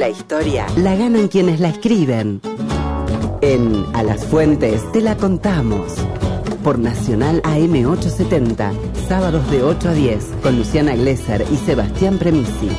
La historia la ganan quienes la escriben. En A las Fuentes te la contamos. Por Nacional AM870, sábados de 8 a 10, con Luciana Glesser y Sebastián Premisi.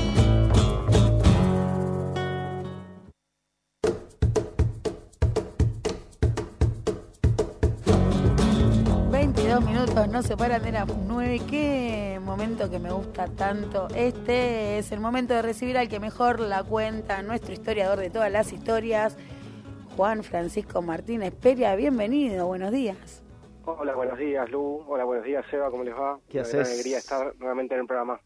minutos, no se paran de las 9. Qué momento que me gusta tanto. Este es el momento de recibir al que mejor la cuenta, nuestro historiador de todas las historias, Juan Francisco Martínez Peria. Bienvenido, buenos días. Hola, buenos días, Lu. Hola, buenos días, Seba. ¿Cómo les va? ¿Qué haces? Una alegría estar nuevamente en el programa.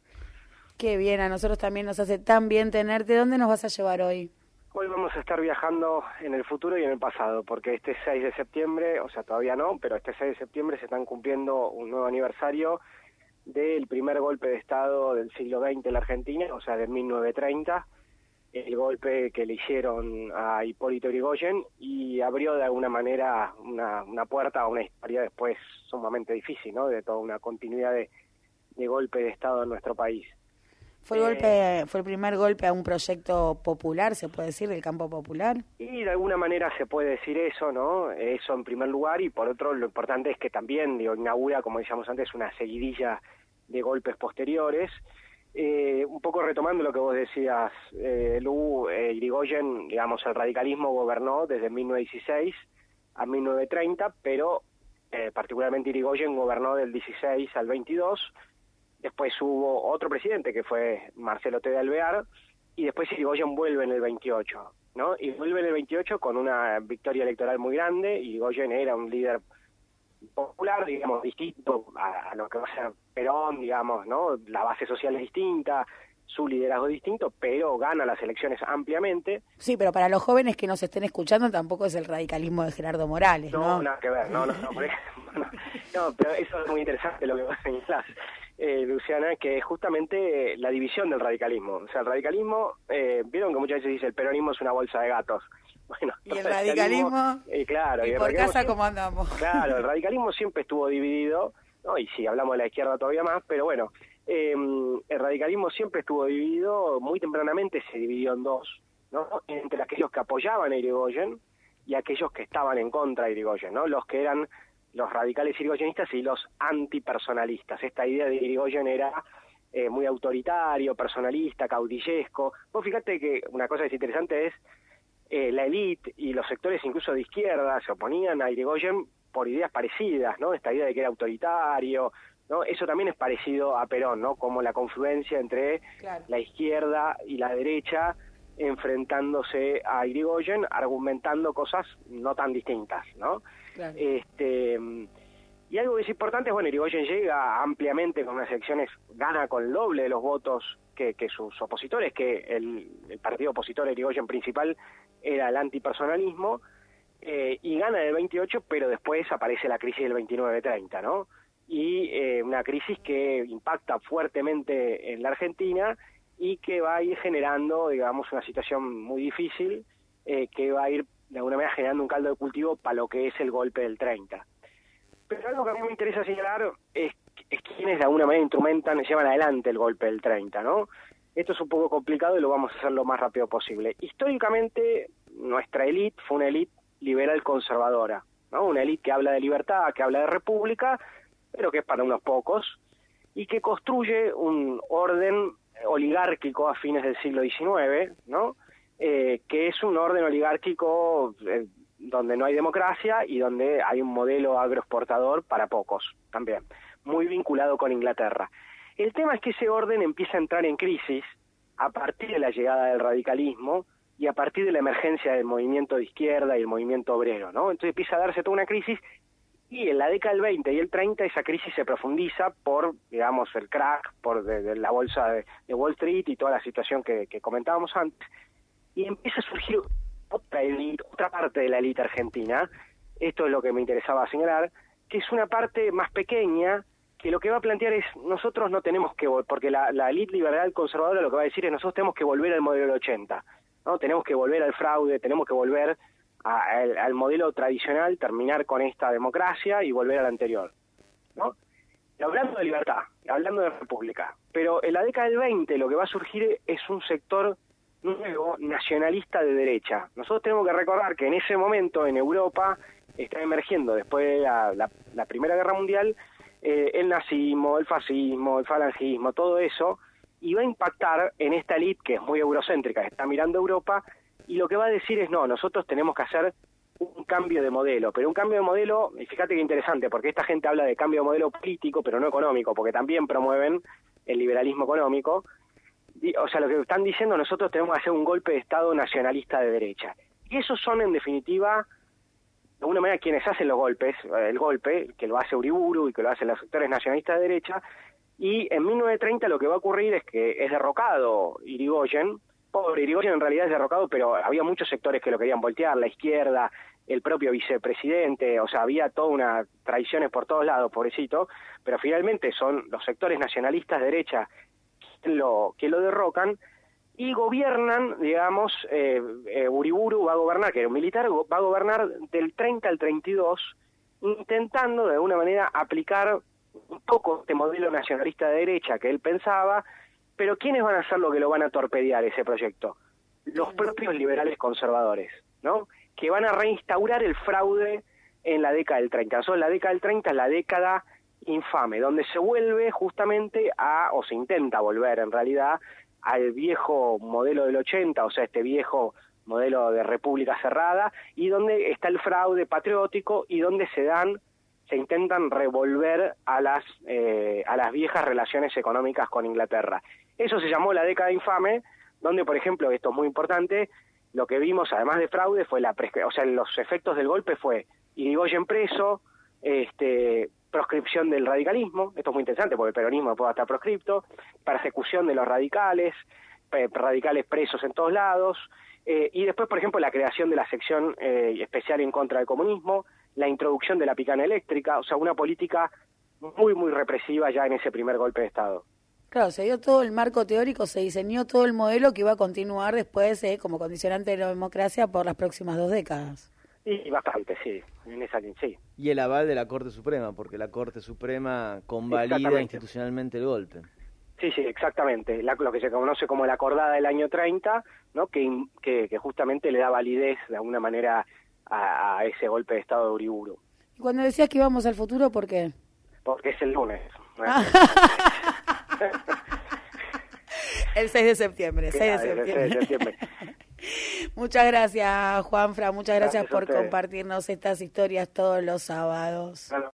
Qué bien, a nosotros también nos hace tan bien tenerte. ¿Dónde nos vas a llevar hoy? Hoy vamos a estar viajando en el futuro y en el pasado, porque este 6 de septiembre, o sea, todavía no, pero este 6 de septiembre se están cumpliendo un nuevo aniversario del primer golpe de Estado del siglo XX en la Argentina, o sea, de 1930, el golpe que le hicieron a Hipólito Yrigoyen y abrió de alguna manera una, una puerta a una historia después sumamente difícil, ¿no?, de toda una continuidad de, de golpe de Estado en nuestro país. ¿Fue el, golpe, ¿Fue el primer golpe a un proyecto popular, se puede decir, del campo popular? Y de alguna manera se puede decir eso, ¿no? Eso en primer lugar, y por otro, lo importante es que también digo, inaugura, como decíamos antes, una seguidilla de golpes posteriores. Eh, un poco retomando lo que vos decías, eh, Lu, eh, Irigoyen, digamos, el radicalismo gobernó desde 1916 a 1930, pero eh, particularmente Irigoyen gobernó del 16 al 22 Después hubo otro presidente que fue Marcelo T. de Alvear y después Irigoyen vuelve en el 28, ¿no? Y vuelve en el 28 con una victoria electoral muy grande. Irigoyen era un líder popular, digamos, distinto a, lo que va a ser Perón, digamos, ¿no? La base social es distinta, su liderazgo es distinto, pero gana las elecciones ampliamente. Sí, pero para los jóvenes que nos estén escuchando tampoco es el radicalismo de Gerardo Morales, ¿no? No, nada que ver, no, no, no, no, pero eso es muy interesante lo que vos señalás eh, Luciana, que es justamente la división del radicalismo. O sea, el radicalismo, eh, vieron que muchas veces dice el peronismo es una bolsa de gatos. Bueno, y el radicalismo, eh, claro, y, por casa como andamos. Claro, el radicalismo siempre estuvo dividido, ¿no? y si hablamos de la izquierda todavía más, pero bueno, eh, el radicalismo siempre estuvo dividido, muy tempranamente se dividió en dos, ¿no? entre aquellos que apoyaban a Irigoyen y aquellos que estaban en contra de Irigoyen, ¿no? los que eran los radicales irigoyenistas y los antipersonalistas. Esta idea de Irigoyen era eh, muy autoritario, personalista, caudillesco. Vos fíjate que una cosa que es interesante es eh, la élite y los sectores incluso de izquierda se oponían a Irigoyen por ideas parecidas, ¿no? Esta idea de que era autoritario, ¿no? Eso también es parecido a Perón, ¿no? Como la confluencia entre la izquierda y la derecha enfrentándose a Irigoyen, argumentando cosas no tan distintas, ¿no? Este, y algo que es importante es, bueno, Irigoyen llega ampliamente con unas elecciones, gana con el doble de los votos que, sus opositores, que el, partido opositor Irigoyen principal era el antipersonalismo, eh, y gana en el 28, pero después aparece la crisis del 29-30, ¿no? Y eh, una crisis que impacta fuertemente en la Argentina y que va a ir generando, digamos, una situación muy difícil, eh, que va a ir de alguna manera generando un caldo de cultivo para lo que es el golpe del 30. Pero algo que a mí me interesa señalar es, es quienes de alguna manera instrumentan, llevan adelante el golpe del 30, ¿no? Esto es un poco complicado y lo vamos a hacer lo más rápido posible. Históricamente, nuestra élite fue una élite liberal conservadora, ¿no? Una élite que habla de libertad, que habla de república, pero que es para unos pocos, y que construye un orden oligárquico a fines del siglo XIX, ¿no? Eh, que es un orden oligárquico eh, donde no hay democracia y donde hay un modelo agroexportador para pocos también, muy vinculado con Inglaterra. El tema es que ese orden empieza a entrar en crisis a partir de la llegada del radicalismo y a partir de la emergencia del movimiento de izquierda y el movimiento obrero, ¿no? Entonces empieza a darse toda una crisis y en la década del 20 y el 30 esa crisis se profundiza por, digamos, el crack, por de, la bolsa de, Wall Street y toda la situación que comentábamos antes y empieza a surgir otra élite, otra parte de la élite argentina, esto es lo que me interesaba señalar, que es una parte más pequeña que lo que va a plantear es nosotros no tenemos que porque la, la élite liberal conservadora lo que va a decir es nosotros tenemos que volver al modelo del 80, ¿no? Tenemos que volver al fraude, tenemos que volver al, modelo tradicional, terminar con esta democracia y volver al anterior, ¿no? hablando de libertad, hablando de república, pero en la década del 20 lo que va a surgir es un sector nuevo nacionalista de derecha. Nosotros tenemos que recordar que en ese momento en Europa está emergiendo, después de la, Primera Guerra Mundial, eh, el nazismo, el fascismo, el falangismo, todo eso, y va a impactar en esta élite que es muy eurocéntrica, que está mirando Europa, y lo que va a decir es, no, nosotros tenemos que hacer un cambio de modelo, pero un cambio de modelo, y fíjate que interesante, porque esta gente habla de cambio de modelo político, pero no económico, porque también promueven el liberalismo económico. O sea, lo que están diciendo, nosotros tenemos que hacer un golpe de Estado nacionalista de derecha. Y esos son, en definitiva, de alguna manera, quienes hacen los golpes, eh, el golpe, que lo hace Uriburu y que lo hacen los sectores nacionalistas de derecha. Y en 1930 lo que va a ocurrir es que es derrocado Irigoyen, pobre Irigoyen en realidad es derrocado, pero había muchos sectores que lo querían voltear, la izquierda, el propio vicepresidente, o sea, había toda una traiciones por todos lados, pobrecito, pero finalmente son los sectores nacionalistas de derecha lo, que lo derrocan y gobiernan, digamos, eh, eh, Uriburu va a gobernar, que era un militar, va a gobernar del 30 al 32, intentando de alguna manera aplicar un poco este modelo nacionalista de derecha que él pensaba, pero ¿quiénes van a ser lo que lo van a torpedear ese proyecto? Los propios liberales conservadores, ¿no? Que van a reinstaurar el fraude en la década del 30. Son la década del 30 es la década infame, donde se vuelve justamente a, o se intenta volver en realidad, al viejo modelo del 80, o sea, este viejo modelo de república cerrada, y donde está el fraude patriótico y donde se dan se intentan revolver a las eh, a las viejas relaciones económicas con Inglaterra. Eso se llamó la década infame, donde por ejemplo, esto es muy importante, lo que vimos además de fraude fue la o sea, los efectos del golpe fue Irigoyen preso, este proscripción del radicalismo, esto es muy interesante porque el peronismo puede estar proscripto, persecución de los radicales, radicales presos en todos lados, eh, y después, por ejemplo, la creación de la sección eh, especial en contra del comunismo, la introducción de la picana eléctrica, o sea, una política muy, muy represiva ya en ese primer golpe de Estado. Claro, se dio todo el marco teórico, se diseñó todo el modelo que iba a continuar después eh, como condicionante de la democracia por las próximas dos décadas. Y bastante, sí, en esa sí. Y el aval de la Corte Suprema, porque la Corte Suprema convalida institucionalmente el golpe. Sí, sí, exactamente. lo que se conoce como la acordada del año 30, ¿no? que, que, justamente le da validez de alguna manera a, ese golpe de Estado de Uriburu. Y cuando decías que íbamos al futuro, ¿por qué? Porque es el lunes. el 6 de septiembre, 6 de septiembre. 6 de septiembre. Muchas gracias, Juanfra. Muchas gracias, por compartirnos estas historias todos los sábados.